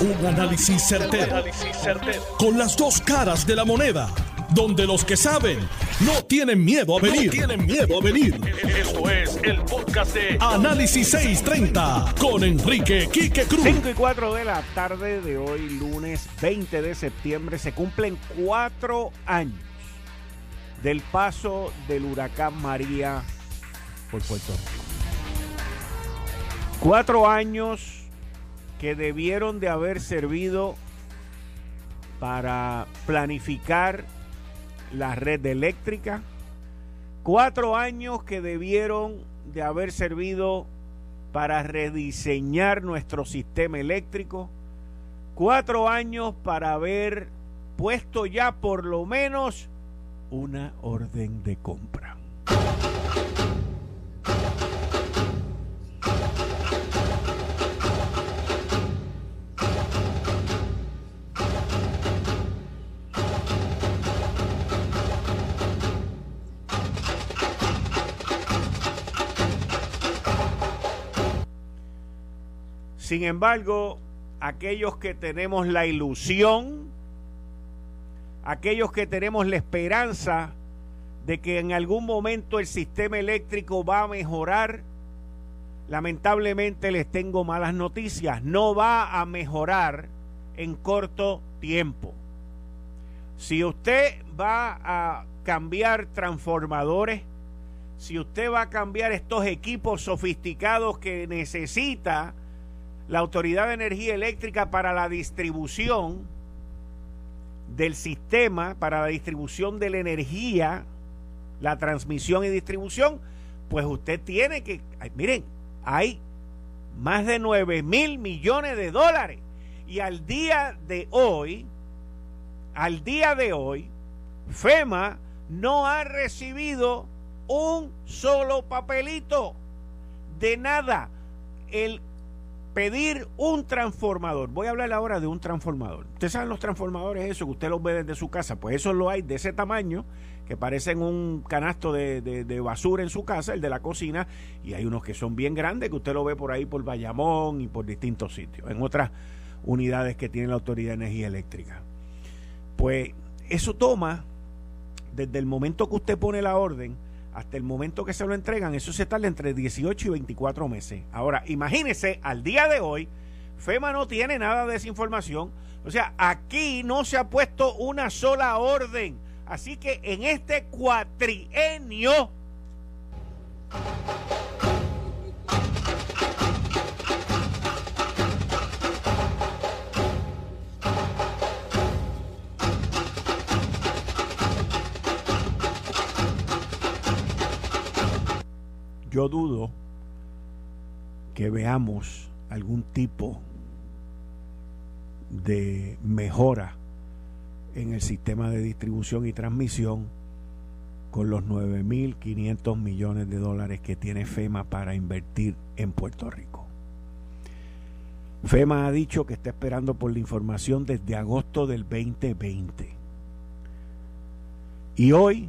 Un análisis certero, Con las dos caras de la moneda. Donde los que saben no tienen miedo a venir. tienen miedo a venir. Esto es el podcast de Análisis 630 con Enrique Quique Cruz. 5 y 4 de la tarde de hoy, lunes 20 de septiembre, se cumplen cuatro años del paso del huracán María por Puerto Rico. Cuatro años que debieron de haber servido para planificar la red eléctrica, cuatro años que debieron de haber servido para rediseñar nuestro sistema eléctrico, cuatro años para haber puesto ya por lo menos una orden de compra. Sin embargo, aquellos que tenemos la ilusión, aquellos que tenemos la esperanza de que en algún momento el sistema eléctrico va a mejorar, lamentablemente les tengo malas noticias, no va a mejorar en corto tiempo. Si usted va a cambiar transformadores, si usted va a cambiar estos equipos sofisticados que necesita la Autoridad de Energía Eléctrica para la distribución del sistema, para la distribución de la energía, la transmisión y distribución, pues usted tiene que, miren, hay más de 9 mil millones de dólares. Y al día de hoy, al día de hoy, FEMA no ha recibido un solo papelito de nada. El pedir un transformador. Voy a hablar ahora de un transformador. Ustedes saben los transformadores, eso que usted los ve desde su casa. Pues eso lo hay de ese tamaño, que parecen un canasto de, basura en su casa, el de la cocina. Y hay unos que son bien grandes, que usted lo ve por ahí por Bayamón y por distintos sitios. En otras unidades que tiene la Autoridad de Energía Eléctrica. Pues eso toma, desde el momento que usted pone la orden, hasta el momento que se lo entregan, eso se tarda entre 18 y 24 meses. Ahora, imagínese, al día de hoy, FEMA no tiene nada de esa información. O sea, aquí no se ha puesto una sola orden. Así que en este cuatrienio yo dudo que veamos algún tipo de mejora en el sistema de distribución y transmisión con los 9.500 millones de dólares que tiene FEMA para invertir en Puerto Rico. FEMA ha dicho que está esperando por la información desde agosto del 2020. Y hoy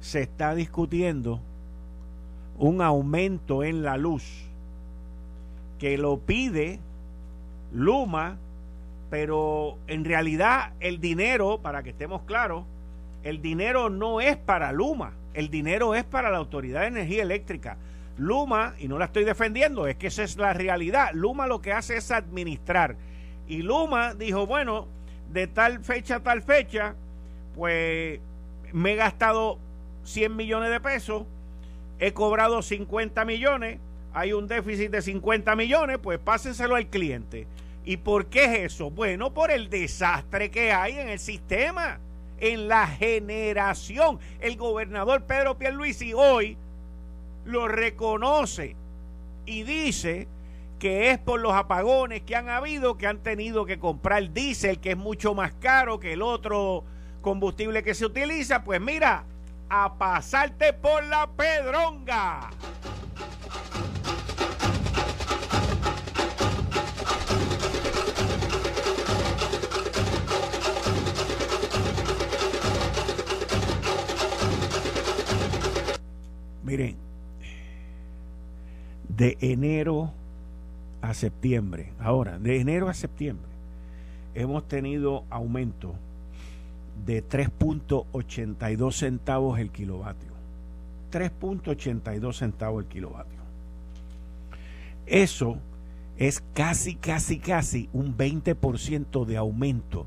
se está discutiendo un aumento en la luz que lo pide Luma, pero en realidad el dinero, para que estemos claros, el dinero no es para Luma, el dinero es para la Autoridad de Energía Eléctrica. Luma, y no la estoy defendiendo, es que esa es la realidad, Luma lo que hace es administrar. Y Luma dijo, bueno, de tal fecha a tal fecha, pues me he gastado 100 millones de pesos, he cobrado 50 millones, hay un déficit de 50 millones, pues pásenselo al cliente. ¿Y por qué es eso? Bueno, por el desastre que hay en el sistema, en la generación. El gobernador Pedro Pierluisi hoy lo reconoce y dice que es por los apagones que han habido que han tenido que comprar diésel que es mucho más caro que el otro combustible que se utiliza. Pues mira, a pasarte por la pedronga. Miren, de enero a septiembre, ahora, de enero a septiembre, hemos tenido aumento de 3.82 centavos el kilovatio. 3.82 centavos el kilovatio. Eso es casi, casi, casi un 20% de aumento.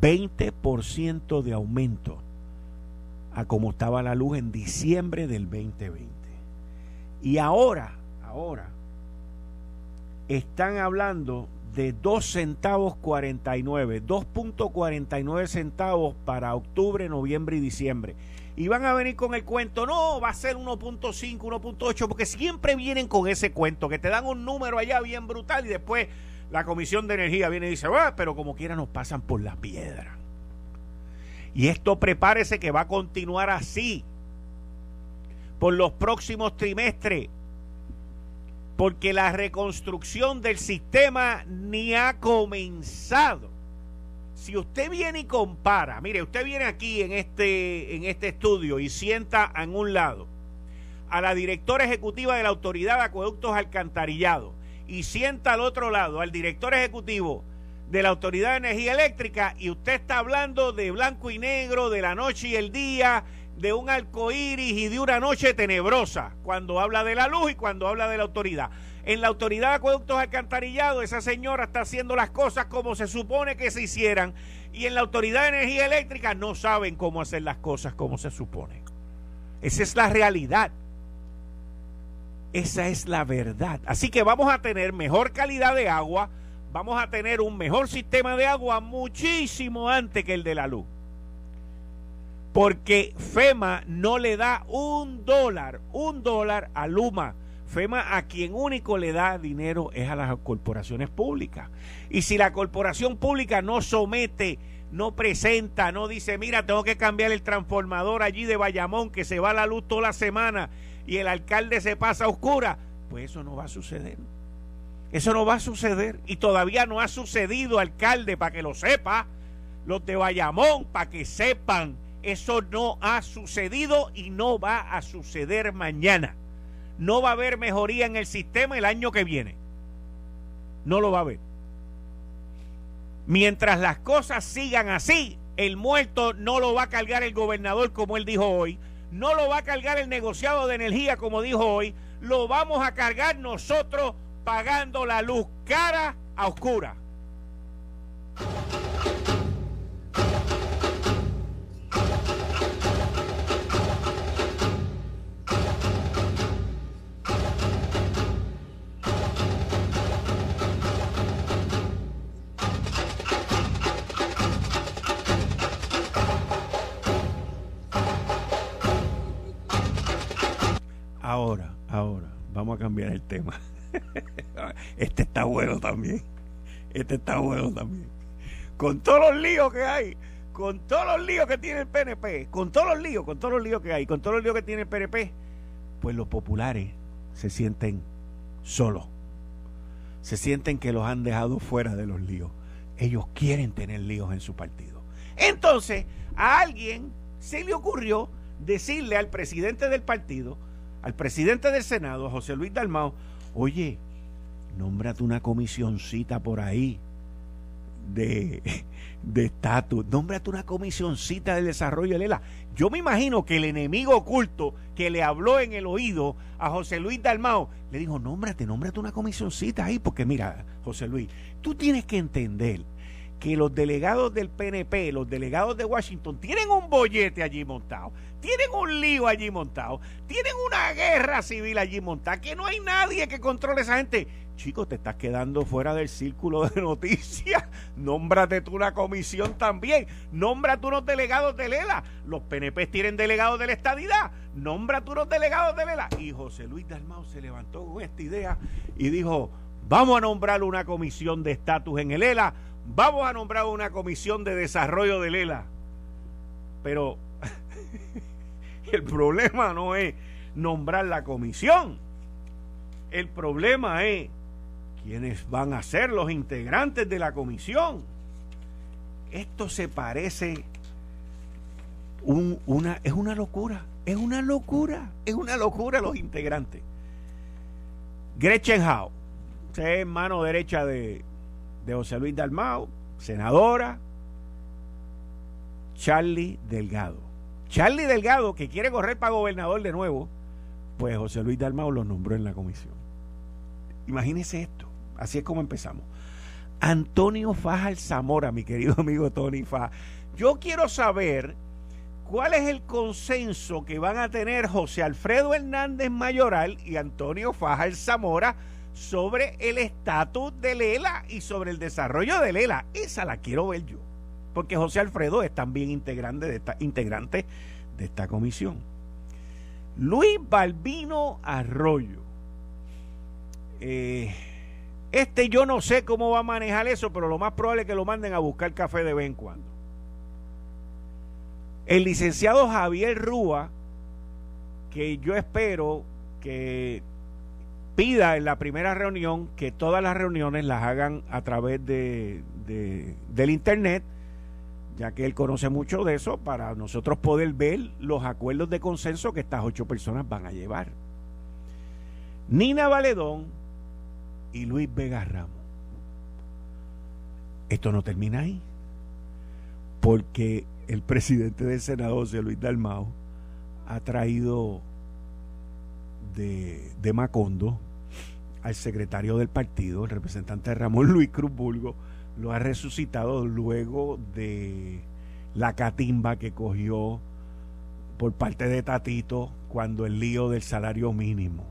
20% de aumento a como estaba la luz en diciembre del 2020. Y ahora, ahora, están hablando de 2 centavos 49, 2.49 centavos para octubre, noviembre y diciembre. Y van a venir con el cuento, no, va a ser 1.5, 1.8, porque siempre vienen con ese cuento, que te dan un número allá bien brutal y después la Comisión de Energía viene y dice, ah, pero como quiera nos pasan por la piedra. Y esto prepárese que va a continuar así por los próximos trimestres porque la reconstrucción del sistema ni ha comenzado. Si usted viene y compara, mire, usted viene aquí en este, en este estudio y sienta en un lado a la directora ejecutiva de la Autoridad de Acueductos Alcantarillado y sienta al otro lado al director ejecutivo de la Autoridad de Energía Eléctrica y usted está hablando de blanco y negro, de la noche y el día, de un arco iris y de una noche tenebrosa cuando habla de la luz y cuando habla de la autoridad. En la autoridad de acueductos alcantarillados, esa señora está haciendo las cosas como se supone que se hicieran. Y en la autoridad de energía eléctrica no saben cómo hacer las cosas como se supone. Esa es la realidad. Esa es la verdad. Así que vamos a tener mejor calidad de agua, vamos a tener un mejor sistema de agua muchísimo antes que el de la luz porque FEMA no le da un dólar, un dólar a Luma. FEMA a quien único le da dinero es a las corporaciones públicas. Y si la corporación pública no somete, no presenta, no dice, mira, tengo que cambiar el transformador allí de Bayamón, que se va la luz toda la semana y el alcalde se pasa a oscura, pues eso no va a suceder. Eso no va a suceder. Y todavía no ha sucedido, alcalde, para que lo sepa, los de Bayamón, para que sepan eso no ha sucedido y no va a suceder mañana. No va a haber mejoría en el sistema el año que viene. No lo va a haber. Mientras las cosas sigan así, el muerto no lo va a cargar el gobernador como él dijo hoy, no lo va a cargar el negociado de energía como dijo hoy, lo vamos a cargar nosotros pagando la luz cara a oscura. Ahora, ahora, vamos a cambiar el tema. Este está bueno también. Este está bueno también. Con todos los líos que hay, con todos los líos que tiene el PNP, con todos los líos, con todos los líos que hay, con todos los líos que tiene el PNP, pues los populares se sienten solos. Se sienten que los han dejado fuera de los líos. Ellos quieren tener líos en su partido. Entonces, a alguien se le ocurrió decirle al presidente del partido, al presidente del Senado, José Luis Dalmao, oye, nómbrate una comisioncita por ahí de estatus, nómbrate una comisioncita de desarrollo de Lela. Yo me imagino que el enemigo oculto que le habló en el oído a José Luis Dalmao le dijo, nómbrate, nómbrate una comisioncita ahí, porque mira, José Luis, tú tienes que entender que los delegados del PNP, los delegados de Washington, tienen un bollete allí montado, tienen un lío allí montado, tienen una guerra civil allí montada, que no hay nadie que controle a esa gente. Chicos, te estás quedando fuera del círculo de noticias. Nómbrate tú una comisión también. Nómbrate unos delegados de Lela. Los PNP tienen delegados de la estadidad. Nómbrate unos delegados de Lela. Y José Luis Dalmau se levantó con esta idea y dijo: Vamos a nombrar una comisión de estatus en el ELA vamos a nombrar una comisión de desarrollo de Lela. Pero el problema no es nombrar la comisión. El problema es quiénes van a ser los integrantes de la comisión. Esto se parece una es una locura, es una locura, es una locura los integrantes. Gretchen Howe, es mano derecha de de José Luis Dalmao, senadora, Charlie Delgado. Charlie Delgado, que quiere correr para gobernador de nuevo, pues José Luis Dalmao lo nombró en la comisión. Imagínese esto, así es como empezamos. Antonio Faja Zamora, mi querido amigo Tony Faja. Yo quiero saber cuál es el consenso que van a tener José Alfredo Hernández Mayoral y Antonio Faja Zamora sobre el estatus de Lela y sobre el desarrollo de Lela. Esa la quiero ver yo, porque José Alfredo es también integrante de esta, integrante de esta comisión. Luis Balbino Arroyo. Eh, este yo no sé cómo va a manejar eso, pero lo más probable es que lo manden a buscar café de vez en cuando. El licenciado Javier Rúa, que yo espero que pida en la primera reunión que todas las reuniones las hagan a través de, del internet, ya que él conoce mucho de eso, para nosotros poder ver los acuerdos de consenso que estas ocho personas van a llevar. Nina Valedón y Luis Vega Ramos. Esto no termina ahí, porque el presidente del Senado, José Luis Dalmao, ha traído de, Macondo al secretario del partido, el representante Ramón Luis Cruz Bulgo, lo ha resucitado luego de la catimba que cogió por parte de Tatito cuando el lío del salario mínimo.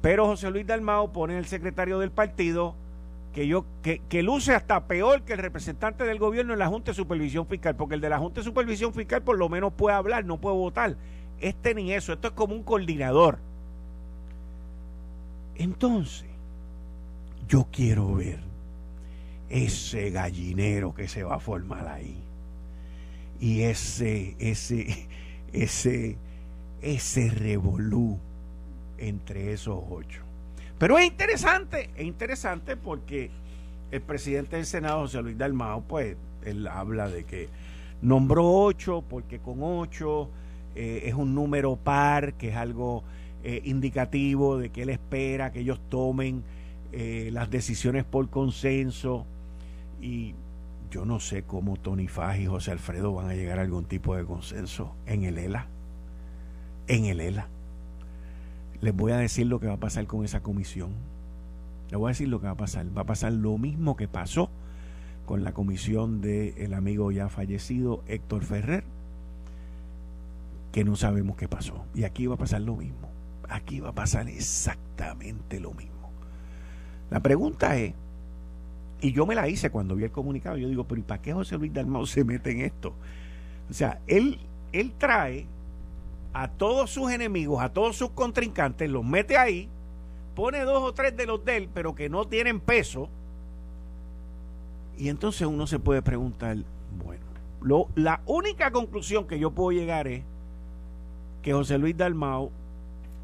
Pero José Luis Dalmao pone el secretario del partido que, yo, que, que, luce hasta peor que el representante del gobierno en la Junta de Supervisión Fiscal, porque el de la Junta de Supervisión Fiscal por lo menos puede hablar, no puede votar. Este ni eso, esto es como un coordinador. Entonces, yo quiero ver ese gallinero que se va a formar ahí. Y ese, ese, ese, ese revolú entre esos ocho. Pero es interesante, es interesante porque el presidente del Senado, José Luis Dalmao, pues él habla de que nombró ocho porque con ocho eh, es un número par, que es algo eh, indicativo de que él espera que ellos tomen eh, las decisiones por consenso y yo no sé cómo Tony Faj y José Alfredo van a llegar a algún tipo de consenso en el ELA. En el ELA. Les voy a decir lo que va a pasar con esa comisión. Les voy a decir lo que va a pasar. Va a pasar lo mismo que pasó con la comisión del amigo ya fallecido Héctor Ferrer, que no sabemos qué pasó. Y aquí va a pasar lo mismo. Aquí va a pasar exactamente lo mismo. La pregunta es, y yo me la hice cuando vi el comunicado. Yo digo, pero ¿y para qué José Luis Dalmau se mete en esto? O sea, él, él trae a todos sus enemigos, a todos sus contrincantes, los mete ahí, pone dos o tres de los de él, pero que no tienen peso. Y entonces uno se puede preguntar, bueno, lo, la única conclusión que yo puedo llegar es que José Luis Dalmau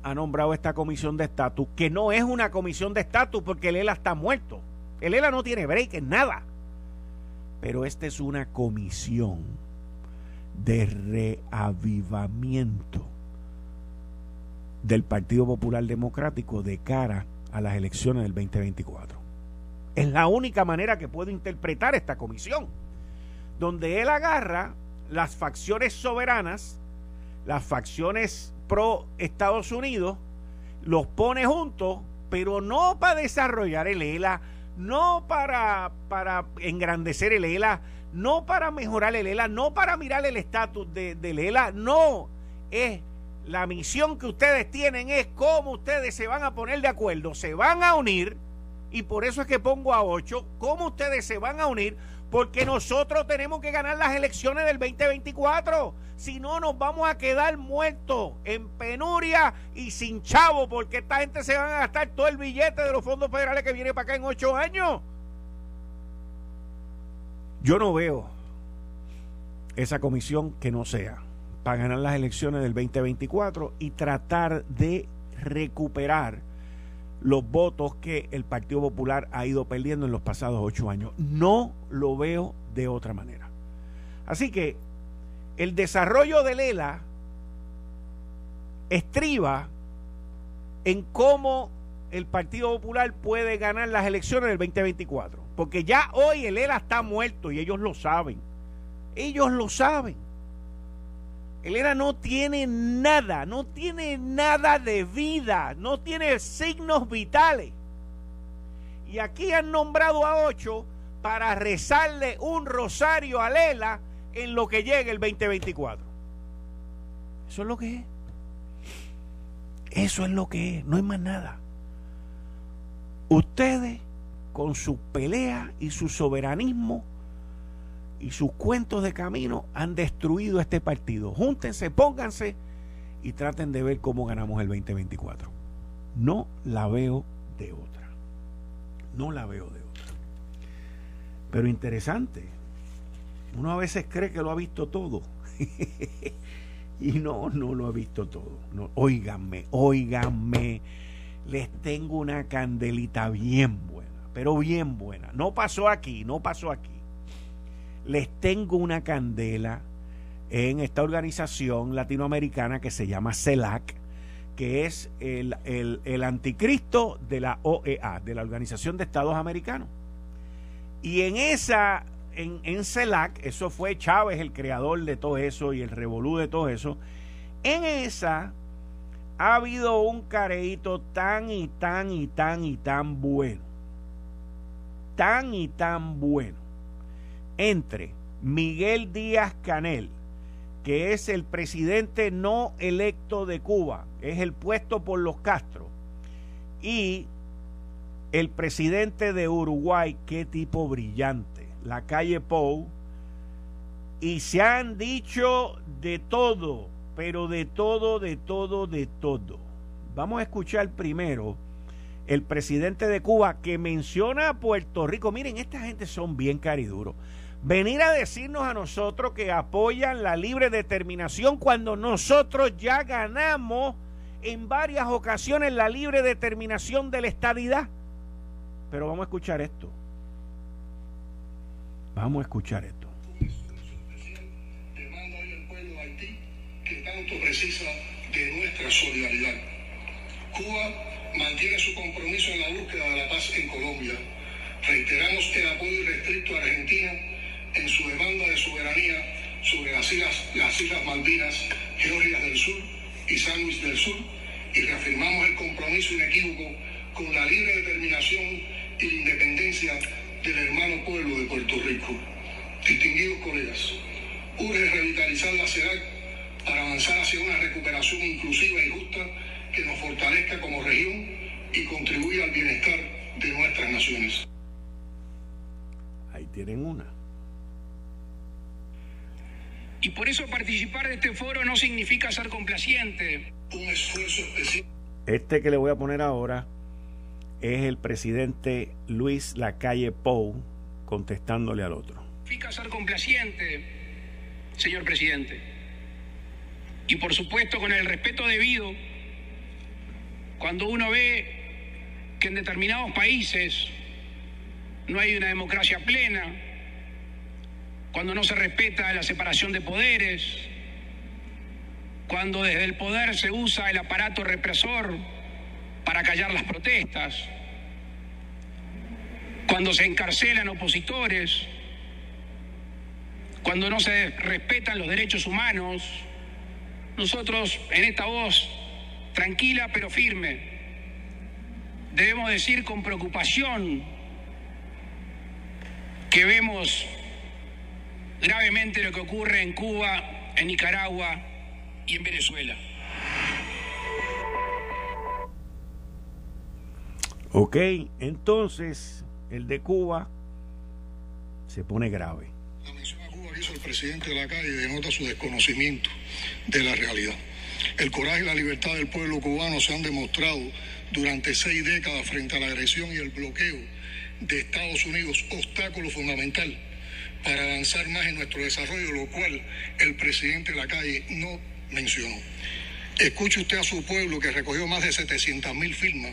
ha nombrado esta comisión de estatus, que no es una comisión de estatus porque el ELA está muerto. El ELA no tiene break en nada. Pero esta es una comisión de reavivamiento del Partido Popular Democrático de cara a las elecciones del 2024. Es la única manera que puedo interpretar esta comisión, donde él agarra las facciones soberanas, las facciones pro Estados Unidos, los pone juntos, pero no para desarrollar el ELA, no para, para engrandecer el ELA, no para mejorar el ELA, no para mirar el estatus de, del ELA, no. Es la misión que ustedes tienen es cómo ustedes se van a poner de acuerdo, se van a unir, y por eso es que pongo a ocho, cómo ustedes se van a unir, porque nosotros tenemos que ganar las elecciones del 2024. Si no, nos vamos a quedar muertos en penuria y sin chavo, porque esta gente se van a gastar todo el billete de los fondos federales que viene para acá en ocho años. Yo no veo esa comisión que no sea para ganar las elecciones del 2024 y tratar de recuperar los votos que el Partido Popular ha ido perdiendo en los pasados ocho años. No lo veo de otra manera. Así que el desarrollo de Lela estriba en cómo el Partido Popular puede ganar las elecciones del 2024. Porque ya hoy el ERA está muerto y ellos lo saben. Ellos lo saben. El ERA no tiene nada, no tiene nada de vida, no tiene signos vitales. Y aquí han nombrado a ocho para rezarle un rosario a Lela en lo que llegue el 2024. Eso es lo que es. Eso es lo que es, no hay más nada. Ustedes, con su pelea y su soberanismo y sus cuentos de camino, han destruido este partido. Júntense, pónganse y traten de ver cómo ganamos el 2024. No la veo de otra. No la veo de otra. Pero interesante. Uno a veces cree que lo ha visto todo. Y no, no lo he visto todo. No, óiganme, óiganme. Les tengo una candelita bien buena, pero bien buena. No pasó aquí, no pasó aquí. Les tengo una candela en esta organización latinoamericana que se llama CELAC, que es el, el anticristo de la OEA, de la Organización de Estados Americanos. Y en esa en, en CELAC, eso fue Chávez el creador de todo eso y el revolú de todo eso. En esa ha habido un careíto tan y tan y tan y tan bueno. Tan y tan bueno. Entre Miguel Díaz Canel, que es el presidente no electo de Cuba, es el puesto por los Castro, y el presidente de Uruguay, qué tipo brillante la calle Pou, y se han dicho de todo, pero de todo, de todo, de todo. Vamos a escuchar primero el presidente de Cuba que menciona a Puerto Rico. Miren, esta gente son bien cariduros. Venir a decirnos a nosotros que apoyan la libre determinación cuando nosotros ya ganamos en varias ocasiones la libre determinación de la estadidad. Pero vamos a escuchar esto. Vamos a escuchar esto. Demanda hoy el pueblo de Haití que tanto precisa de nuestra solidaridad. Cuba mantiene su compromiso en la búsqueda de la paz en Colombia. Reiteramos el apoyo irrestricto a Argentina en su demanda de soberanía sobre las islas, las islas Malvinas, Georgias del Sur y San Luis del Sur y reafirmamos el compromiso inequívoco con la libre determinación y la independencia del hermano pueblo de Puerto Rico. Distinguidos colegas, urge revitalizar la CEDAC para avanzar hacia una recuperación inclusiva y justa que nos fortalezca como región y contribuya al bienestar de nuestras naciones. Ahí tienen una. Y por eso participar de este foro no significa ser complaciente. Un esfuerzo especial. Este que le voy a poner ahora es el presidente Luis Lacalle Pou contestándole al otro. Significa ser complaciente, señor presidente. Y por supuesto con el respeto debido, cuando uno ve que en determinados países no hay una democracia plena, cuando no se respeta la separación de poderes, cuando desde el poder se usa el aparato represor para callar las protestas, cuando se encarcelan opositores, cuando no se respetan los derechos humanos, nosotros en esta voz tranquila pero firme debemos decir con preocupación que vemos gravemente lo que ocurre en Cuba, en Nicaragua y en Venezuela. Ok, entonces el de Cuba se pone grave. La mención a Cuba que hizo el presidente de la calle denota su desconocimiento de la realidad. El coraje y la libertad del pueblo cubano se han demostrado durante seis décadas frente a la agresión y el bloqueo de Estados Unidos, obstáculo fundamental para avanzar más en nuestro desarrollo, lo cual el presidente de la calle no mencionó. Escuche usted a su pueblo que recogió más de 700 mil firmas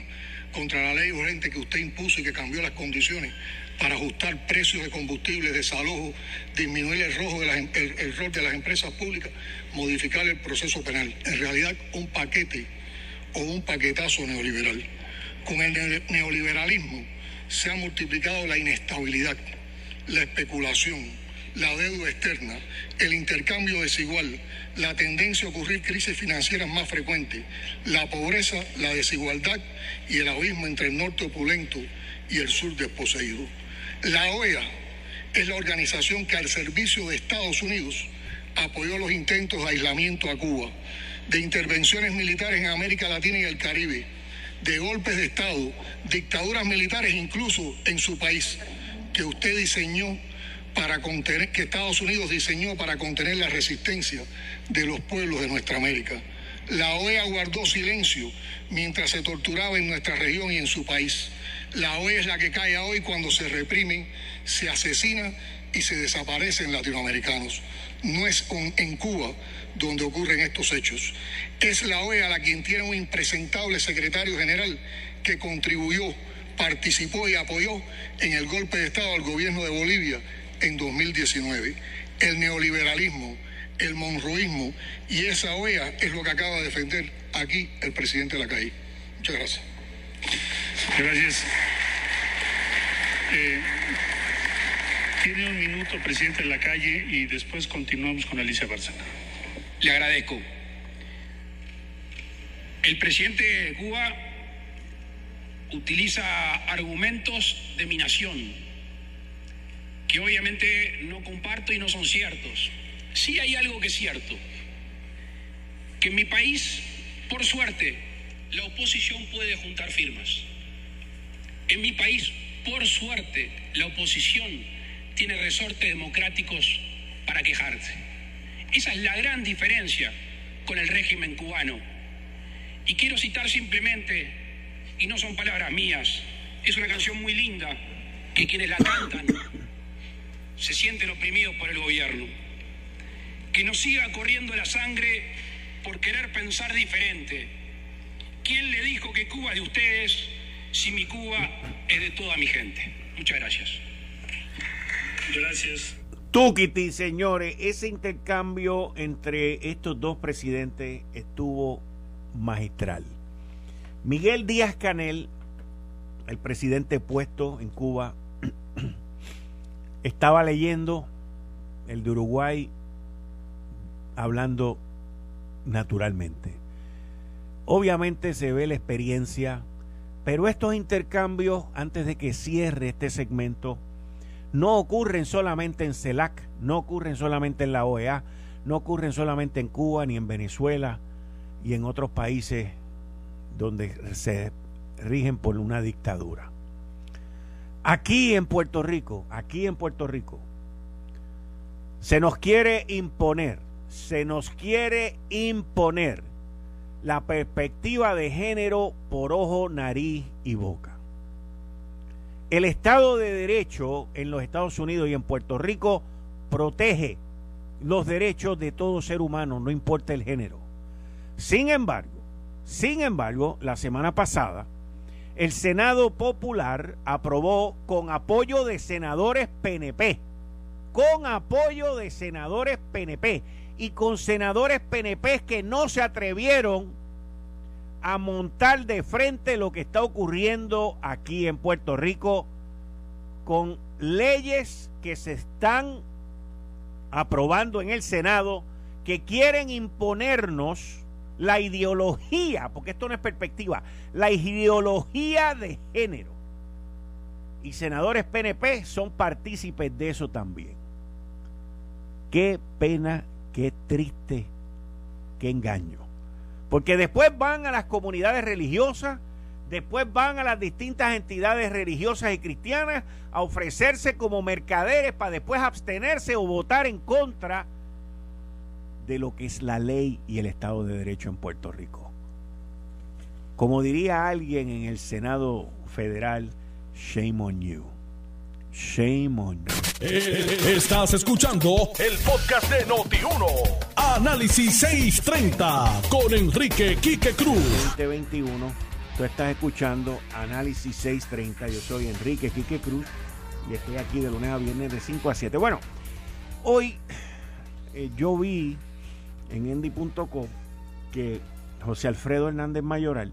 contra la ley urgente que usted impuso y que cambió las condiciones para ajustar precios de combustible, desalojo, disminuir el, rojo de las, em, el, el rol de las empresas públicas, modificar el proceso penal. En realidad, un paquete o un paquetazo neoliberal. Con el neoliberalismo se ha multiplicado la inestabilidad, la especulación, la deuda externa, el intercambio desigual, la tendencia a ocurrir crisis financieras más frecuentes, la pobreza, la desigualdad y el abismo entre el norte opulento y el sur desposeído. La OEA es la organización que al servicio de Estados Unidos apoyó los intentos de aislamiento a Cuba, de intervenciones militares en América Latina y el Caribe, de golpes de Estado, dictaduras militares incluso en su país, que usted diseñó para contener, que Estados Unidos diseñó para contener la resistencia de los pueblos de nuestra América. La OEA guardó silencio mientras se torturaba en nuestra región y en su país. La OEA es la que cae hoy cuando se reprimen, se asesina y se desaparecen latinoamericanos. No es en Cuba donde ocurren estos hechos. Es la OEA la quien tiene un impresentable secretario general que contribuyó, participó y apoyó en el golpe de Estado al gobierno de Bolivia en 2019. El neoliberalismo, el monroísmo y esa OEA es lo que acaba de defender aquí el presidente de la calle. Muchas gracias. Gracias. Eh, tiene un minuto, presidente de la calle, y después continuamos con Alicia Bárcena. Le agradezco. El presidente de Cuba utiliza argumentos de mi nación que obviamente no comparto y no son ciertos. Sí hay algo que es cierto, que en mi país, por suerte, la oposición puede juntar firmas. En mi país, por suerte, la oposición tiene resortes democráticos para quejarse. Esa es la gran diferencia con el régimen cubano. Y quiero citar simplemente, y no son palabras mías, es una canción muy linda que quienes la cantan se sienten oprimidos por el gobierno. Que nos siga corriendo la sangre por querer pensar diferente. ¿Quién le dijo que Cuba es de ustedes si mi Cuba es de toda mi gente? Muchas gracias. Gracias. Tukiti, señores, ese intercambio entre estos dos presidentes estuvo magistral. Miguel Díaz Canel, el presidente puesto en Cuba, estaba leyendo el de Uruguay hablando naturalmente. Obviamente se ve la experiencia, pero estos intercambios, antes de que cierre este segmento, no ocurren solamente en CELAC, no ocurren solamente en la OEA, no ocurren solamente en Cuba ni en Venezuela y en otros países donde se rigen por una dictadura. Aquí en Puerto Rico, aquí en Puerto Rico, se nos quiere imponer, se nos quiere imponer la perspectiva de género por ojo, nariz y boca. El Estado de Derecho en los Estados Unidos y en Puerto Rico protege los derechos de todo ser humano, no importa el género. Sin embargo, sin embargo, la semana pasada, el Senado Popular aprobó con apoyo de senadores PNP, con apoyo de senadores PNP y con senadores PNP que no se atrevieron a montar de frente lo que está ocurriendo aquí en Puerto Rico con leyes que se están aprobando en el Senado que quieren imponernos la ideología, porque esto no es perspectiva, la ideología de género. Y senadores PNP son partícipes de eso también. Qué pena, qué triste, qué engaño. Porque después van a las comunidades religiosas, después van a las distintas entidades religiosas y cristianas a ofrecerse como mercaderes para después abstenerse o votar en contra de lo que es la ley y el Estado de Derecho en Puerto Rico. Como diría alguien en el Senado Federal, shame on you. Shame on you. Eh, estás escuchando el podcast de Noti1. Análisis 630 con Enrique Quique Cruz. 2021. Tú estás escuchando Análisis 630. Yo soy Enrique Quique Cruz y estoy aquí de lunes a viernes de 5 a 7. Bueno, hoy eh, yo vi en endy.com que José Alfredo Hernández Mayoral,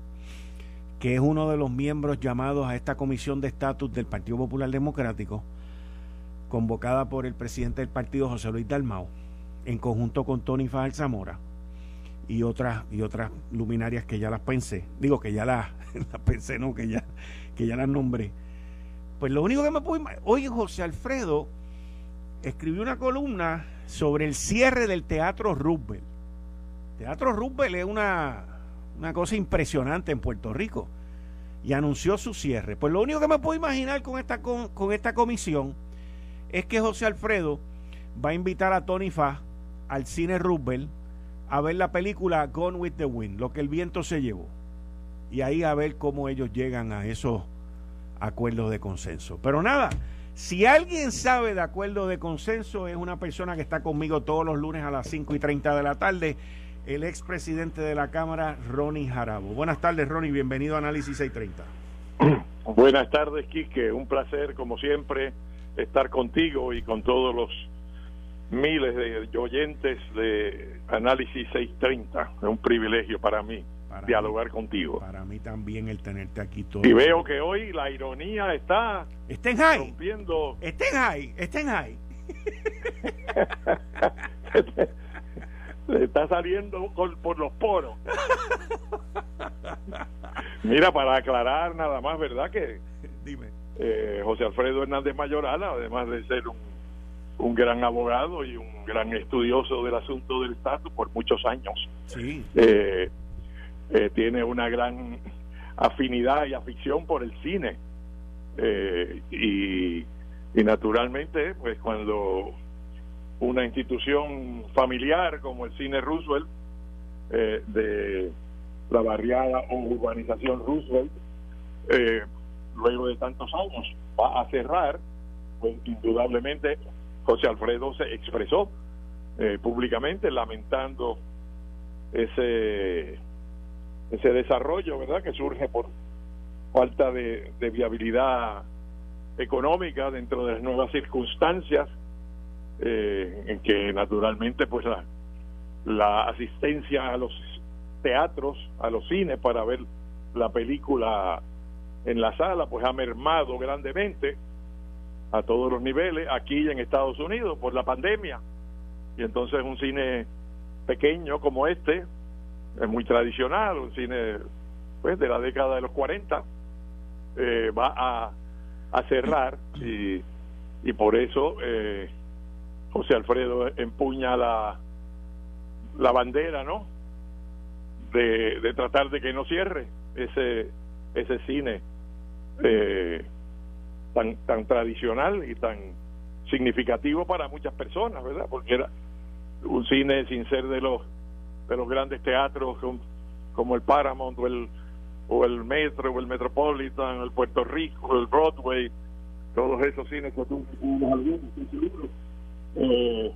que es uno de los miembros llamados a esta comisión de estatus del Partido Popular Democrático, convocada por el presidente del partido José Luis Dalmau, en conjunto con Tony Fajal Zamora y otras y otras luminarias que ya las pensé, digo que ya las, pensé, no, que ya, que ya las nombré. Pues lo único que me puedo hoy José Alfredo escribió una columna sobre el cierre del Teatro Roosevelt. Teatro Roosevelt es una, una cosa impresionante en Puerto Rico y anunció su cierre. Pues lo único que me puedo imaginar con esta, con, con esta comisión es que José Alfredo va a invitar a Tony Fa al cine Roosevelt a ver la película Gone with the Wind, lo que el viento se llevó. Y ahí a ver cómo ellos llegan a esos acuerdos de consenso. Pero nada, si alguien sabe de acuerdo de consenso, es una persona que está conmigo todos los lunes a las 5 y 30 de la tarde, el expresidente de la Cámara, Ronnie Jarabo. Buenas tardes, Ronnie, bienvenido a Análisis 630. Buenas tardes, Quique. Un placer, como siempre, estar contigo y con todos los miles de oyentes de Análisis 630. Es un privilegio para mí dialogar contigo. Para mí también el tenerte aquí todo. Y veo que hoy la ironía está en high. rompiendo. En high, está en high. está saliendo por los poros. Mira, para aclarar nada más, ¿verdad? Que Dime. Eh, José Alfredo Hernández Mayoral, además de ser un, un gran abogado y un gran estudioso del asunto del estatus por muchos años, sí. eh, eh, tiene una gran afinidad y afición por el cine. Eh, y, y naturalmente, pues cuando una institución familiar como el Cine Roosevelt, eh, de la barriada o urbanización Roosevelt, luego de tantos años va a cerrar, pues indudablemente José Alfredo se expresó públicamente lamentando ese ese desarrollo, ¿verdad? Que surge por falta de, viabilidad económica dentro de las nuevas circunstancias eh, en que naturalmente pues la, la asistencia a los teatros, a los cines para ver la película en la sala pues ha mermado grandemente a todos los niveles aquí en Estados Unidos por la pandemia y entonces un cine pequeño como este es muy tradicional, un cine pues de la década de los 40, eh, va a, cerrar y, y por eso eh, José Alfredo empuña la, la bandera, ¿no? De, de tratar de que no cierre ese, ese cine eh, tan, tan tradicional y tan significativo para muchas personas, ¿verdad? Porque era un cine sin ser de los de los grandes teatros como, el Paramount o el, o el Metro o el Metropolitan, el Puerto Rico, el Broadway, todos esos cines que tú eh,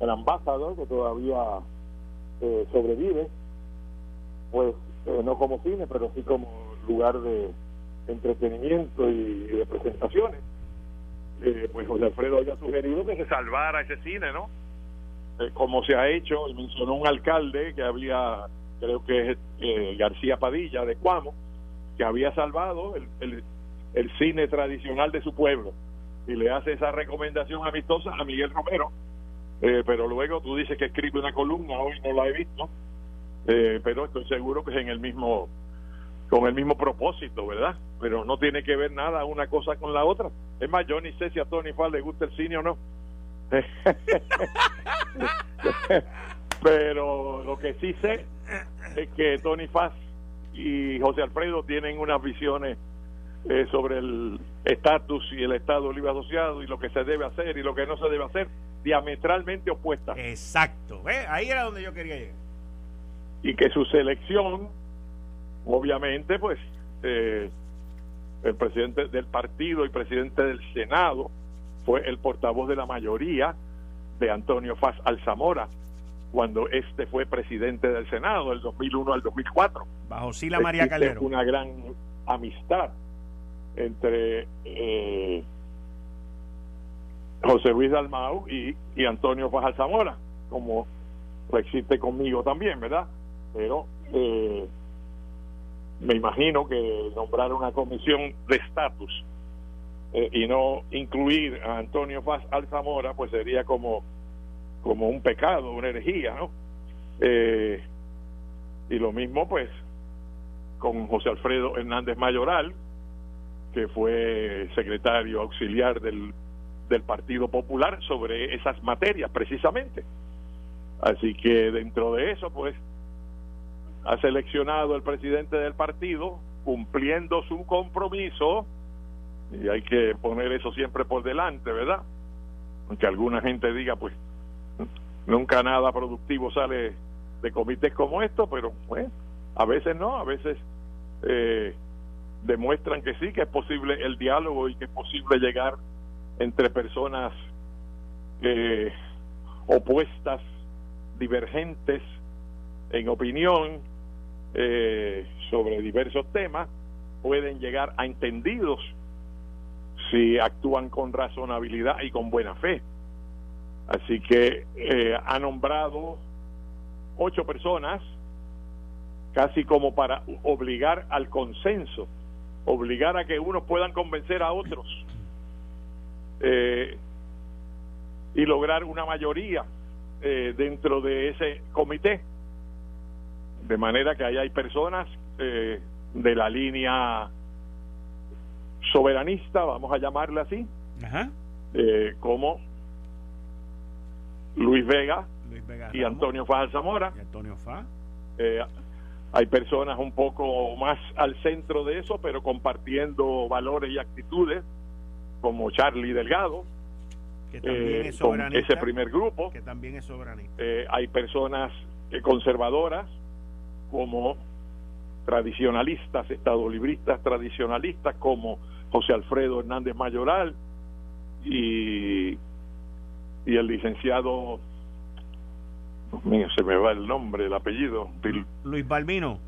el Ambassador que todavía eh, sobrevive, pues eh, no como cine, pero sí como lugar de entretenimiento y de presentaciones. Eh, pues José Alfredo había sugerido que se salvara ese cine, ¿no? Eh, como se ha hecho, mencionó un alcalde que había, creo que es eh, García Padilla de Cuamo, que había salvado el, el, cine tradicional de su pueblo. Y le hace esa recomendación amistosa a Miguel Romero, eh, pero luego tú dices que escribe una columna, hoy no la he visto, pero estoy seguro que es en el mismo con el mismo propósito, ¿verdad? Pero no tiene que ver nada una cosa con la otra. Es más, yo ni sé si a Tony Fall le gusta el cine o no. Pero lo que sí sé es que Tony Faz y José Alfredo tienen unas visiones eh, sobre el estatus y el Estado libre asociado y lo que se debe hacer y lo que no se debe hacer diametralmente opuestas. Exacto, ahí era donde yo quería llegar. Y que su selección, obviamente, pues eh, el presidente del partido y presidente del Senado, fue el portavoz de la mayoría de Antonio Faz Alzamora cuando este fue presidente del Senado del 2001 al 2004. Bajo Sila María Calero. Una gran amistad entre eh, José Luis Dalmau y, y Antonio Faz Alzamora, como lo existe conmigo también, ¿verdad? Pero eh, me imagino que nombrar una comisión de estatus eh, y no incluir a Antonio Paz Alzamora, pues sería como, como un pecado, una herejía, ¿no? Eh, y lo mismo, pues, con José Alfredo Hernández Mayoral, que fue secretario auxiliar del, del Partido Popular sobre esas materias, precisamente. Así que dentro de eso, pues, ha seleccionado el presidente del partido, cumpliendo su compromiso, y hay que poner eso siempre por delante, ¿verdad? Aunque alguna gente diga, pues, nunca nada productivo sale de comités como esto, pero pues, a veces no, a veces eh, demuestran que sí, que es posible el diálogo y que es posible llegar entre personas eh, opuestas, divergentes en opinión eh, sobre diversos temas, pueden llegar a entendidos si actúan con razonabilidad y con buena fe. Así que eh, ha nombrado ocho personas, casi como para obligar al consenso, obligar a que unos puedan convencer a otros eh, y lograr una mayoría eh, dentro de ese comité. De manera que ahí hay personas eh, de la línea soberanista, vamos a llamarla así, eh, como Luis Vega, y Antonio Faz Zamora. Antonio eh, hay personas un poco más al centro de eso, pero compartiendo valores y actitudes, como Charlie Delgado, que también es con ese primer grupo. Que también es soberanista. hay personas conservadoras, como tradicionalistas, estadolibristas tradicionalistas como José Alfredo Hernández Mayoral y, y el licenciado, mío, se me va el nombre, el apellido. Luis Balbino.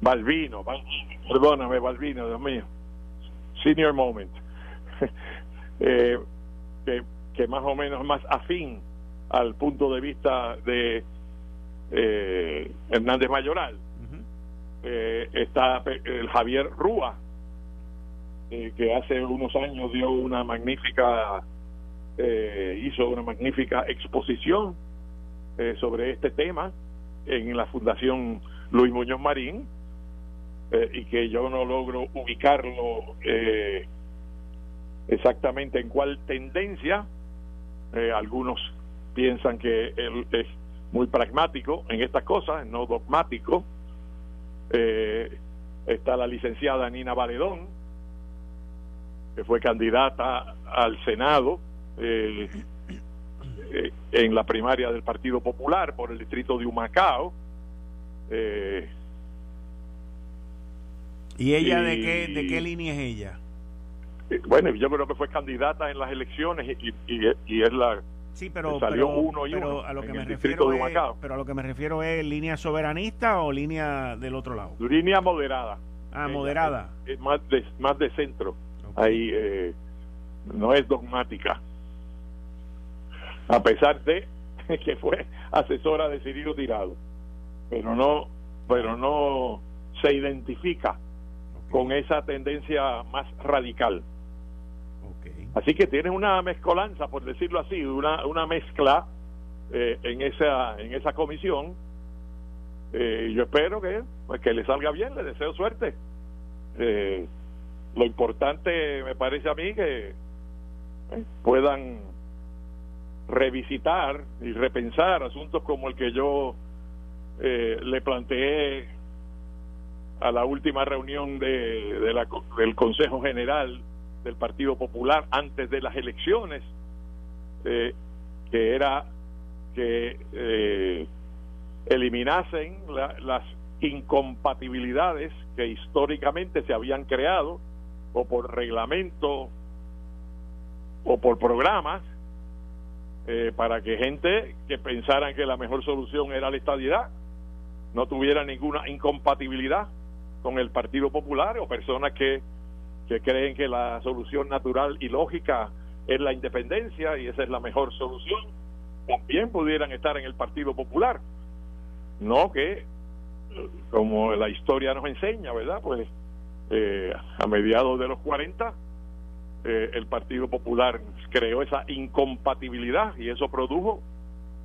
Balbino, perdóname, Balbino, Dios mío. Senior Moment. Eh, que, que más o menos más afín al punto de vista de eh, Hernández Mayoral. Eh, está el Javier Rúa, eh, que hace unos años dio una magnífica, hizo una magnífica exposición sobre este tema en la Fundación Luis Muñoz Marín, y que yo no logro ubicarlo exactamente en cuál tendencia. algunos piensan que él es muy pragmático en estas cosas, no dogmático. Eh, está la licenciada Nina Valedón, que fue candidata al Senado eh, eh, en la primaria del Partido Popular por el distrito de Humacao. ¿Y ella de qué de qué línea es ella? Bueno, yo creo que fue candidata en las elecciones y, y es la Sí, pero, salió uno y uno a lo que me refiero es, pero a lo que me refiero es línea soberanista o línea del otro lado. Línea moderada. Ah, moderada. Es, más de más de centro. Ahí eh, no es dogmática. A pesar de que fue asesora de Cirilo Tirado, pero no pero no se identifica con esa tendencia más radical. Así que tiene una mezcolanza, por decirlo así, una, una mezcla eh, en, esa, en esa comisión. Eh, yo espero que, pues, que le salga bien, le deseo suerte. Eh, lo importante me parece a mí que puedan revisitar y repensar asuntos como el que yo le planteé a la última reunión de, la, del Consejo General del Partido Popular antes de las elecciones, eh, que era que eh, eliminasen las incompatibilidades que históricamente se habían creado o por reglamento o por programas eh, para que gente que pensaran que la mejor solución era la estadidad no tuviera ninguna incompatibilidad con el Partido Popular o personas que que creen que la solución natural y lógica es la independencia y esa es la mejor solución, también pudieran estar en el Partido Popular. No que como la historia nos enseña, ¿verdad? Pues eh, a mediados de los 40, eh, el Partido Popular creó esa incompatibilidad y eso produjo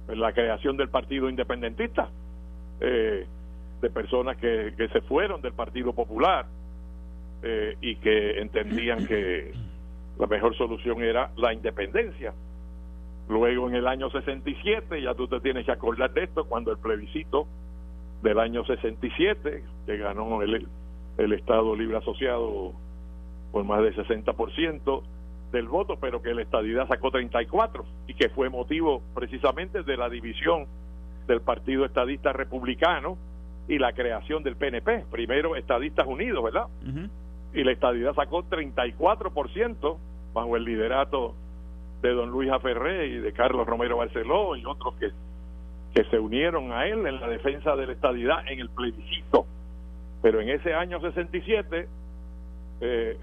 pues, la creación del Partido Independentista, eh, de personas que, que se fueron del Partido Popular y que entendían que la mejor solución era la independencia. Luego en el año 67, ya tú te tienes que acordar de esto, cuando el plebiscito del año 67, que ganó el, el Estado Libre Asociado por más del 60% del voto, pero que la estadidad sacó 34 y que fue motivo precisamente de la división del Partido Estadista Republicano y la creación del PNP, primero Estadistas Unidos, ¿verdad? Y la estadidad sacó 34% bajo el liderato de don Luis Aferré y de Carlos Romero Barceló y otros que que se unieron a él en la defensa de la estadidad en el plebiscito. Pero en ese año 67 eh,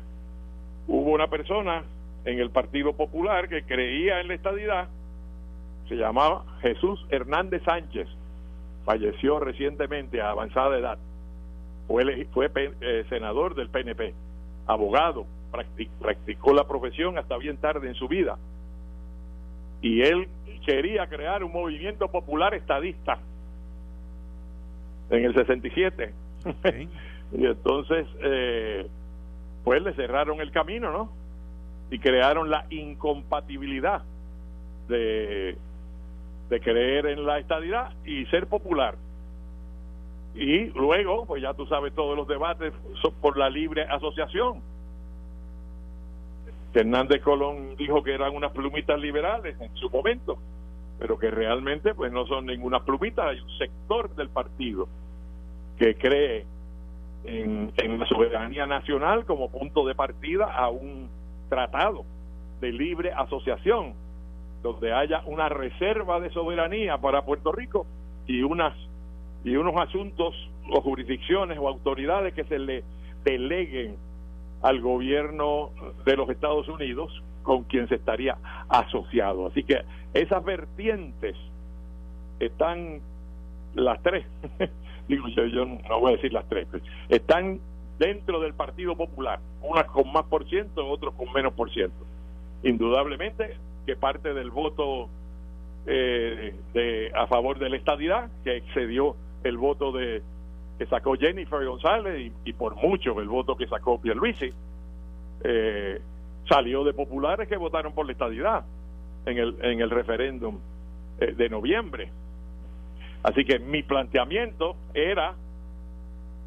hubo una persona en el Partido Popular que creía en la estadidad, se llamaba Jesús Hernández Sánchez, falleció recientemente a avanzada edad, fue, fue eh, senador del PNP, abogado, practicó la profesión hasta bien tarde en su vida. Y él quería crear un movimiento popular estadista en el 67. y entonces, eh, pues le cerraron el camino, ¿no? Y crearon la incompatibilidad de, de creer en la estadidad y ser popular. Y luego, pues ya tú sabes todos los debates por la libre asociación Hernández Colón dijo que eran unas plumitas liberales en su momento, pero que realmente pues no son ninguna plumita, hay un sector del partido que cree en, la soberanía nacional como punto de partida a un tratado de libre asociación donde haya una reserva de soberanía para Puerto Rico y unas y unos asuntos o jurisdicciones o autoridades que se le deleguen al gobierno de los Estados Unidos con quien se estaría asociado. Así que esas vertientes están las tres, digo yo, yo no voy a decir las tres, pues, están dentro del Partido Popular, unas con más por ciento, otros con menos por ciento. Indudablemente que parte del voto eh, de, a favor de la estadidad, que excedió el voto de que sacó Jennifer González y, por mucho el voto que sacó Pierluisi eh, salió de populares que votaron por la estadidad en el, en el referéndum eh, de noviembre. Así que mi planteamiento era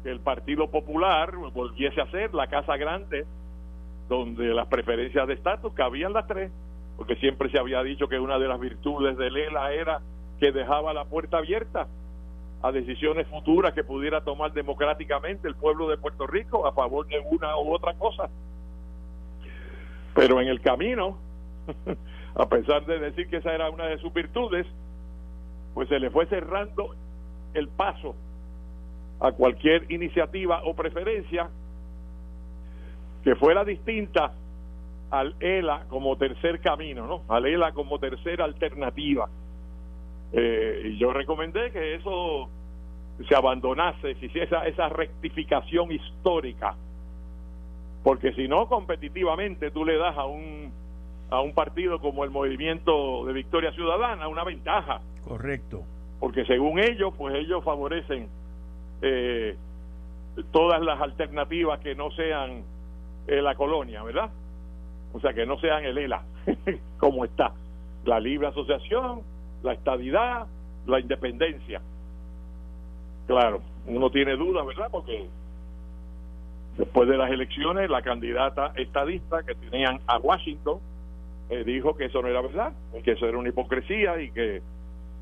que el Partido Popular volviese a ser la Casa Grande donde las preferencias de estatus cabían las tres, porque siempre se había dicho que una de las virtudes de Lela era que dejaba la puerta abierta a decisiones futuras que pudiera tomar democráticamente el pueblo de Puerto Rico a favor de una u otra cosa. Pero en el camino, a pesar de decir que esa era una de sus virtudes, pues se le fue cerrando el paso a cualquier iniciativa o preferencia que fuera distinta al ELA como tercer camino, ¿no? Al ELA como tercera alternativa. Eh, y yo recomendé que eso se abandonase, si esa, esa rectificación histórica, porque si no, competitivamente tú le das a un, a un partido como el Movimiento de Victoria Ciudadana una ventaja. Correcto. Porque según ellos, pues ellos favorecen eh, todas las alternativas que no sean eh, la colonia, ¿verdad? O sea, que no sean el ELA, como está. La libre asociación, la estadidad, la independencia. Claro, uno tiene dudas, ¿verdad? Porque después de las elecciones, la candidata estadista que tenían a Washington eh, dijo que eso no era verdad, que eso era una hipocresía y que,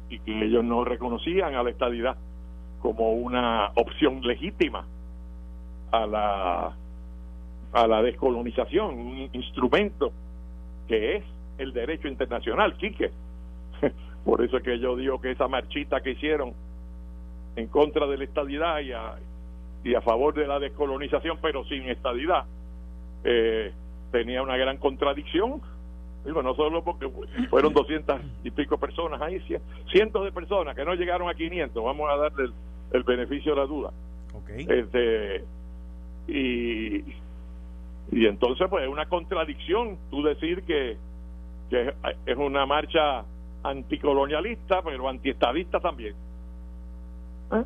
y que ellos no reconocían a la estadidad como una opción legítima a la a la descolonización, un instrumento que es el derecho internacional, Quique. Por eso es que yo digo que esa marchita que hicieron en contra de la estadidad y a, y a favor de la descolonización, pero sin estadidad, eh, tenía una gran contradicción. Digo, no solo porque fueron doscientas y pico personas ahí, cientos de personas que no llegaron a 500, vamos a darle el beneficio de la duda. Okay. Este, y, y entonces, pues es una contradicción tú decir que, que es una marcha anticolonialista, pero antiestadista también. ¿Eh?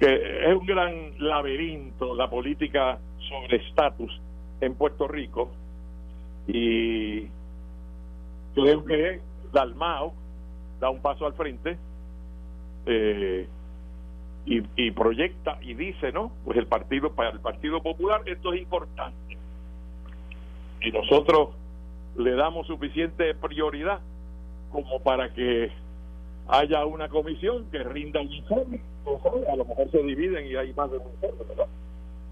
Que es un gran laberinto la política sobre estatus en Puerto Rico y creo que Dalmao da un paso al frente eh, y, proyecta y dice, ¿no? Pues el partido para el Partido Popular esto es importante y nosotros le damos suficiente prioridad como para que haya una comisión que rinda un informe. A lo mejor se dividen y hay más de un informe, ¿verdad?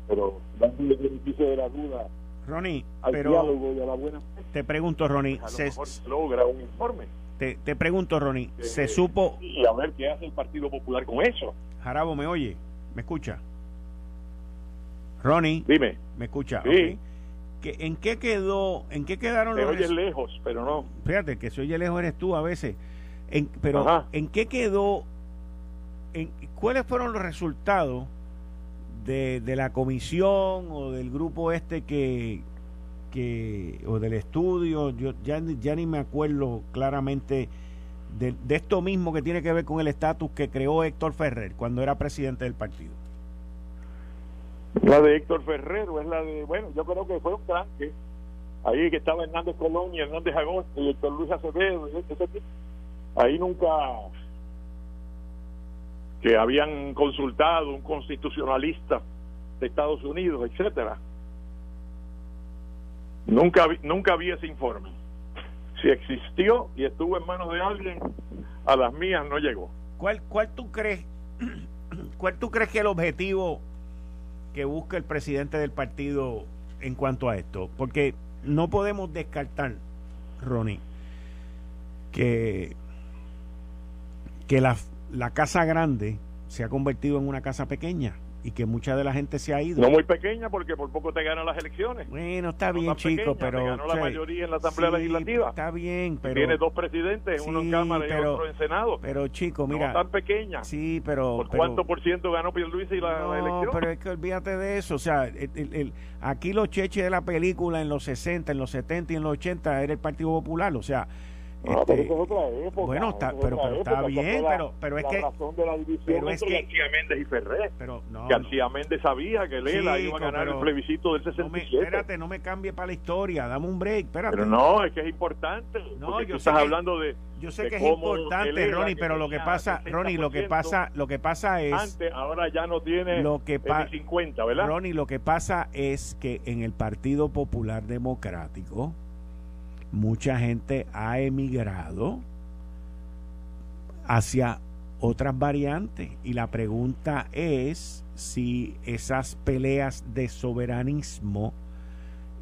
Pero dando el beneficio de la duda Ronnie, al pero diálogo y a la buena te pregunto, Ronnie, a lo se, mejor logra un informe. te, te pregunto, Ronnie, Eh, ¿se supo? Y a ver qué hace el Partido Popular con eso. Jarabo, ¿me oye? ¿Me escucha? Ronnie, Dime, ¿me escucha? Sí. Ok. ¿Que- ¿En qué quedó, en qué quedaron te los oyes lejos, pero no. Fíjate, que se oye lejos eres tú a veces. En- pero, Ajá. ¿en qué quedó? En, ¿Cuáles fueron los resultados de, de la comisión o del grupo este que, que o del estudio? Yo ya, ya ni me acuerdo claramente de, de esto mismo que tiene que ver con el estatus que creó Héctor Ferrer cuando era presidente del partido. La de Héctor Ferrero es la de, bueno, yo creo que fue un tranque. Ahí que estaba Hernández Colón y Hernández Agosto y Héctor Luis Acevedo ese tipo. Ahí nunca que habían consultado un constitucionalista de Estados Unidos, etcétera. Nunca vi, nunca vi ese informe. Si existió y estuvo en manos de alguien, a las mías no llegó. ¿Cuál, cuál tú crees, cuál tú crees que el objetivo que busca el presidente del partido en cuanto a esto? Porque no podemos descartar, Ronnie, que, que la, la casa grande se ha convertido en una casa pequeña y que mucha de la gente se ha ido. No muy pequeña porque por poco te ganan las elecciones. bueno, está no bien, chico, pequeña, pero... te ganó o la mayoría en la Asamblea sí, Legislativa. Está bien, pero... Tiene dos presidentes, uno en Sí, Cámara y pero- otro en Senado. Pero, chico, mira... no tan pequeña. Sí, pero... ¿Por pero- cuánto por ciento ganó Pierluisi la, la No, elección? pero es que olvídate de eso. O sea, el- el- el- aquí los cheches de la película en los 60, en los 70 y en los 80 era el Partido Popular. O sea, Este, pero eso es otra época. bueno, está- es pero- pero está bien, la- pero- pero es la que- razón de la división pero es que- García Méndez y Ferrer. pero no, García Méndez sabía que Lela Chico, iba a ganar el plebiscito del no, no me, 67. espérate, no me cambie para la historia. Dame un break, espérate. pero no, es que es importante. No, yo tú estás que- hablando de Yo sé de que es importante, el ELA, Ronnie, pero lo que pasa, 60%, Ronnie, lo que pasa, lo que pasa es antes, ahora ya no tiene Lo que el 50, ¿verdad? Ronnie, lo que pasa es que en el Partido Popular Democrático mucha gente ha emigrado hacia otras variantes y la pregunta es si esas peleas de soberanismo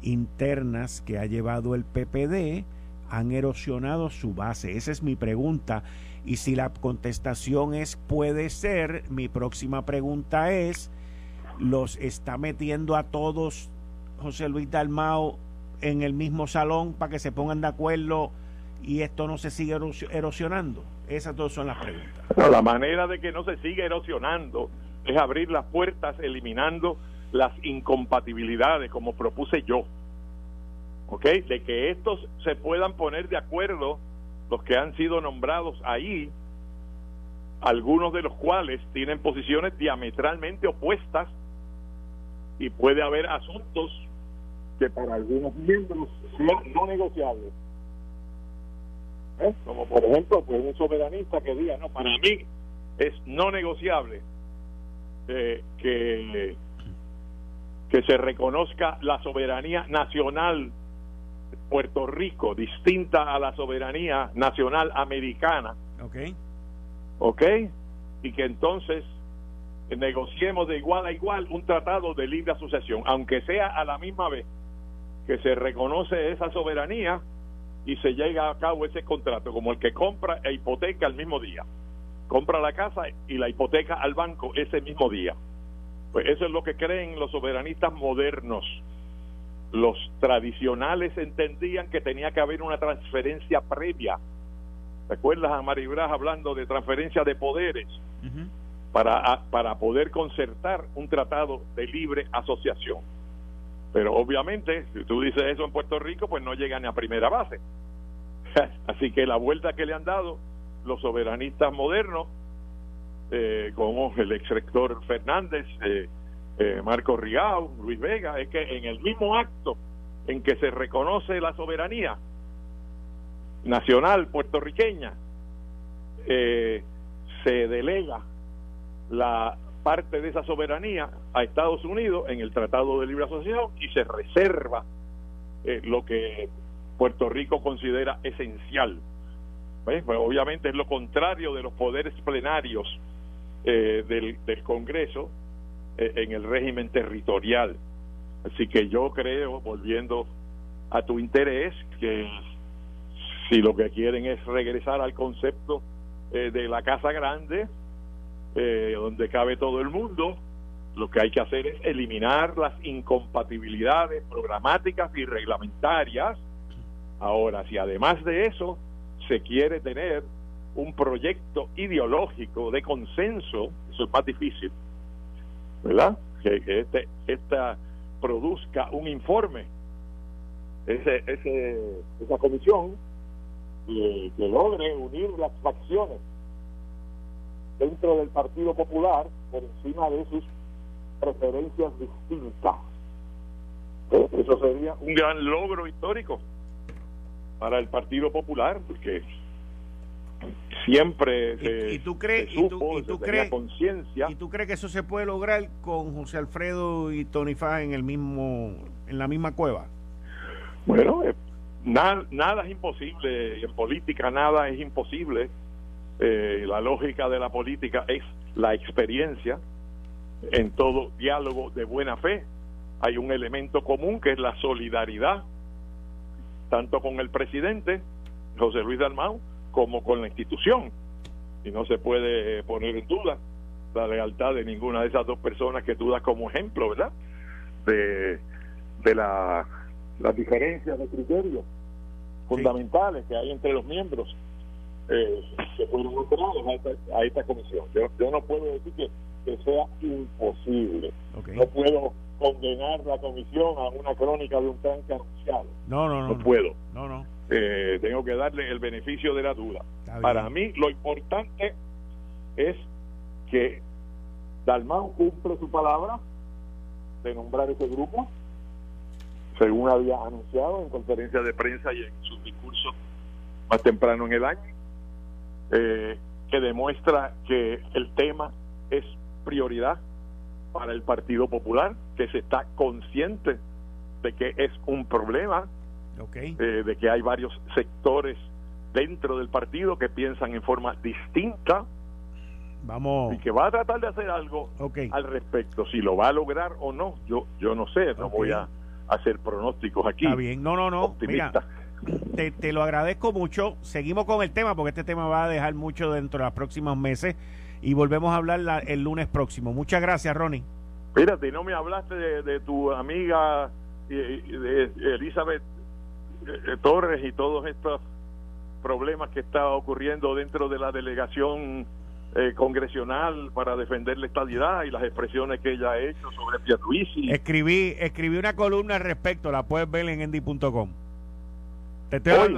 internas que ha llevado el PPD han erosionado su base. Esa es mi pregunta. Y si la contestación es puede ser, mi próxima pregunta es, ¿los está metiendo a todos José Luis Dalmao en el mismo salón para que se pongan de acuerdo y esto no se siga eros- erosionando? Esas dos son las preguntas. La manera de que no se siga erosionando es abrir las puertas eliminando las incompatibilidades como propuse yo. ¿Ok? De que estos se puedan poner de acuerdo los que han sido nombrados ahí, algunos de los cuales tienen posiciones diametralmente opuestas y puede haber asuntos que para algunos miembros sean no negociables. ¿Eh? Como por ejemplo, pues un soberanista que diga, no, para mí es no negociable eh, que, que se reconozca la soberanía nacional de Puerto Rico, distinta a la soberanía nacional americana, ¿Ok? ¿ok? Y que entonces eh, negociemos de igual a igual un tratado de libre asociación, aunque sea a la misma vez que se reconoce esa soberanía y se llega a cabo ese contrato, como el que compra e hipoteca al mismo día. Compra la casa y la hipoteca al banco ese mismo día. Pues eso es lo que creen los soberanistas modernos. Los tradicionales entendían que tenía que haber una transferencia previa. ¿Te acuerdas a Maribraz hablando de transferencia de poderes? Para, para poder concertar un tratado de libre asociación. Pero obviamente, si tú dices eso en Puerto Rico, pues no llega ni a primera base. Así que la vuelta que le han dado los soberanistas modernos, eh, como el ex rector Fernández, eh, eh, Marco Rigao, Luis Vega, es que en el mismo acto en que se reconoce la soberanía nacional puertorriqueña, se delega la parte de esa soberanía a Estados Unidos en el Tratado de Libre Asociación y se reserva eh, lo que Puerto Rico considera esencial. Pues, obviamente es lo contrario de los poderes plenarios eh, del, Congreso eh, en el régimen territorial. Así que yo creo, volviendo a tu interés, que si lo que quieren es regresar al concepto de la Casa Grande, eh, donde cabe todo el mundo, lo que hay que hacer es eliminar las incompatibilidades programáticas y reglamentarias. Ahora, si además de eso se quiere tener un proyecto ideológico de consenso, eso es más difícil, ¿verdad? Que, este, esta produzca un informe, ese, ese, esa comisión, que logre unir las facciones dentro del Partido Popular por encima de sus preferencias distintas. Eso sería un gran logro histórico para el Partido Popular, porque siempre ¿Y, tú crees, y tú, crees conciencia. ¿Y tú crees que eso se puede lograr con José Alfredo y Tony Fá en el mismo en la misma cueva? Bueno, eh, nada, nada es imposible, en política nada es imposible eh, la lógica de la política es la experiencia. En todo diálogo de buena fe hay un elemento común que es la solidaridad, tanto con el presidente, José Luis Dalmau, como con la institución. Y no se puede poner en duda la lealtad de ninguna de esas dos personas que tú das como ejemplo, ¿verdad? De, de la, las diferencias de criterios fundamentales que hay entre los miembros eh, se fueron a esta, comisión. Yo, yo no puedo decir que, sea imposible. No puedo condenar la comisión a una crónica de un tanque anunciado. No, no, no. No, puedo. No, no. Eh, tengo que darle el beneficio de la duda. Para mí, lo importante es que Dalmán cumple su palabra de nombrar ese grupo, según había anunciado en conferencia de prensa y en su discurso más temprano en el año eh, que demuestra que el tema es prioridad para el Partido Popular, que se está consciente de que es un problema, eh, de que hay varios sectores dentro del partido que piensan en forma distinta. Vamos. Y que va a tratar de hacer algo al respecto. Si lo va a lograr o no, yo yo no sé, no voy a hacer pronósticos aquí. Está bien, no, no, no. Optimista te, lo agradezco mucho. Seguimos con el tema porque este tema va a dejar mucho dentro de los próximos meses y volvemos a hablar el lunes próximo. Muchas gracias, Ronnie. Fíjate, no me hablaste de, tu amiga de Elizabeth eh, Torres y todos estos problemas que está ocurriendo dentro de la delegación eh, congresional para defender la estabilidad y las expresiones que ella ha hecho sobre Pierluisi. Escribí, escribí una columna al respecto, la puedes ver en endy.com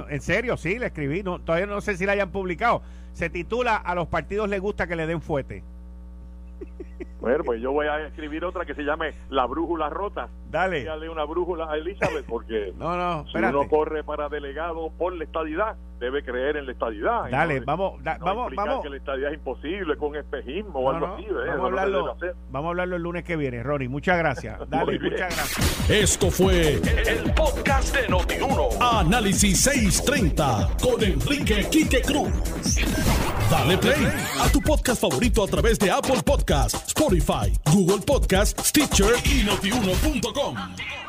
en serio, sí, le escribí. No, todavía no sé si la hayan publicado. Se titula A los partidos les gusta que le den fuete. Bueno, pues yo voy a escribir otra que se llame La Brújula Rota. Dale. Dale una brújula a Elizabeth, porque no, no, si uno corre para delegado por la estadidad, debe creer en la estadidad. Dale, vamos, vamos, vamos. que la estadidad es imposible con espejismo o algo así. ¿eh? Vamos, a hablarlo, vamos a hablarlo el lunes que viene, Ronnie. Muchas gracias. Dale, muchas gracias. Esto fue el, podcast de Notiuno. Análisis 630 con Enrique Quique Cruz. Dale play a tu podcast favorito a través de Apple Podcasts, Spotify, Google Podcasts, Stitcher y notiuno.com com.